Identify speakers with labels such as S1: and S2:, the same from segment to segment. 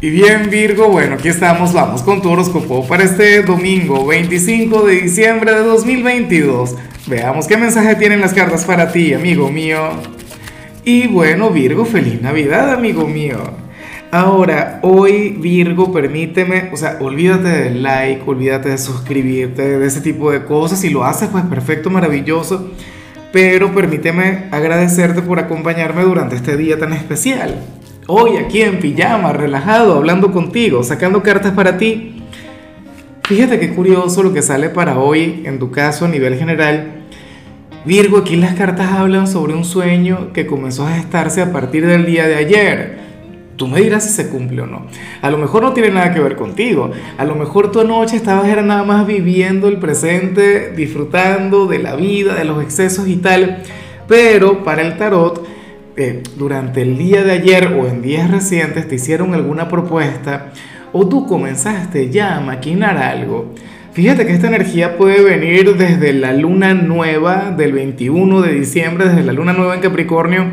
S1: Y bien Virgo, bueno, aquí estamos, vamos con tu horóscopo para este domingo 25 de diciembre de 2022. Veamos qué mensaje tienen las cartas para ti, amigo mío. Y bueno Virgo, feliz Navidad, amigo mío. Ahora, hoy Virgo, permíteme, o sea, olvídate del like, olvídate de suscribirte, de ese tipo de cosas. Si lo haces, pues perfecto, maravilloso. Pero permíteme agradecerte por acompañarme durante este día tan especial hoy aquí en pijama, relajado, hablando contigo, sacando cartas para ti. Fíjate qué curioso lo que sale para hoy, en tu caso a nivel general. Virgo, aquí las cartas hablan sobre un sueño que comenzó a gestarse a partir del día de ayer. Tú me dirás si se cumple o no. A lo mejor no tiene nada que ver contigo. A lo mejor tu anoche estabas era nada más viviendo el presente, disfrutando de la vida, de los excesos y tal. Pero para el tarot durante el día de ayer o en días recientes te hicieron alguna propuesta o tú comenzaste ya a maquinar algo. Fíjate que esta energía puede venir desde la luna nueva del 21 de diciembre, desde la luna nueva en Capricornio.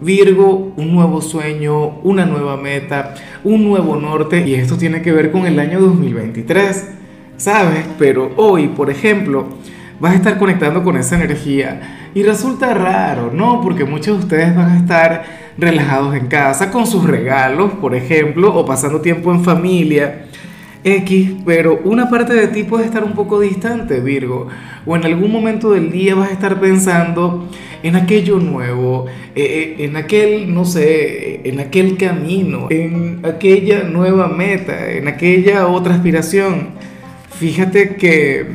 S1: Virgo, un nuevo sueño, una nueva meta, un nuevo norte y esto tiene que ver con el año 2023, ¿sabes? Pero hoy, por ejemplo, vas a estar conectando con esa energía y resulta raro, ¿no? Porque muchos de ustedes van a estar relajados en casa con sus regalos, por ejemplo, o pasando tiempo en familia. X, pero una parte de ti puede estar un poco distante, Virgo, o en algún momento del día vas a estar pensando en aquello nuevo, eh, eh, en aquel, no sé, en aquel camino, en aquella nueva meta, en aquella otra aspiración. Fíjate que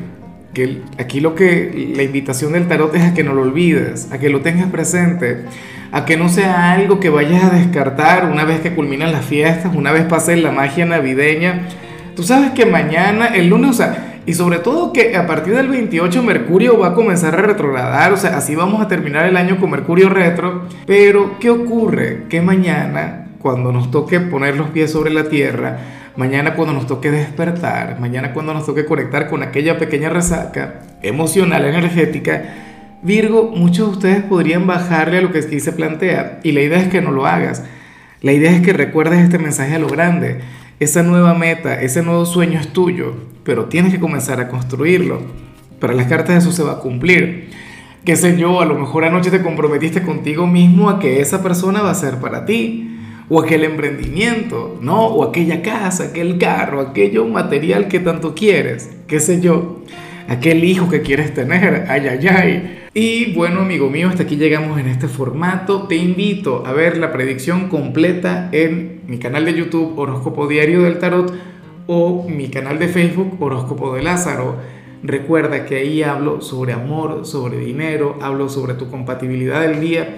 S1: aquí lo que la invitación del tarot es a que no lo olvides, a que lo tengas presente, a que no sea algo que vayas a descartar una vez que culminan las fiestas, una vez pase la magia navideña. Tú sabes que mañana, el lunes, o sea, y sobre todo que a partir del 28 Mercurio va a comenzar a retrogradar, o sea, así vamos a terminar el año con Mercurio retro, pero ¿qué ocurre? Que mañana, cuando nos toque poner los pies sobre la tierra, mañana cuando nos toque despertar, mañana cuando nos toque conectar con aquella pequeña resaca emocional, energética, Virgo, muchos de ustedes podrían bajarle a lo que aquí se plantea y la idea es que no lo hagas. La idea es que recuerdes este mensaje a lo grande. Esa nueva meta, ese nuevo sueño es tuyo, pero tienes que comenzar a construirlo. Para las cartas eso se va a cumplir. Qué sé yo, a lo mejor anoche te comprometiste contigo mismo a que esa persona va a ser para ti o aquel emprendimiento, ¿no? O aquella casa, aquel carro, aquello material que tanto quieres, qué sé yo, aquel hijo que quieres tener, ay, ay, ay. Y bueno, amigo mío, hasta aquí llegamos en este formato. Te invito a ver la predicción completa en mi canal de YouTube Horóscopo Diario del Tarot o mi canal de Facebook Horóscopo de Lázaro. Recuerda que ahí hablo sobre amor, sobre dinero, hablo sobre tu compatibilidad del día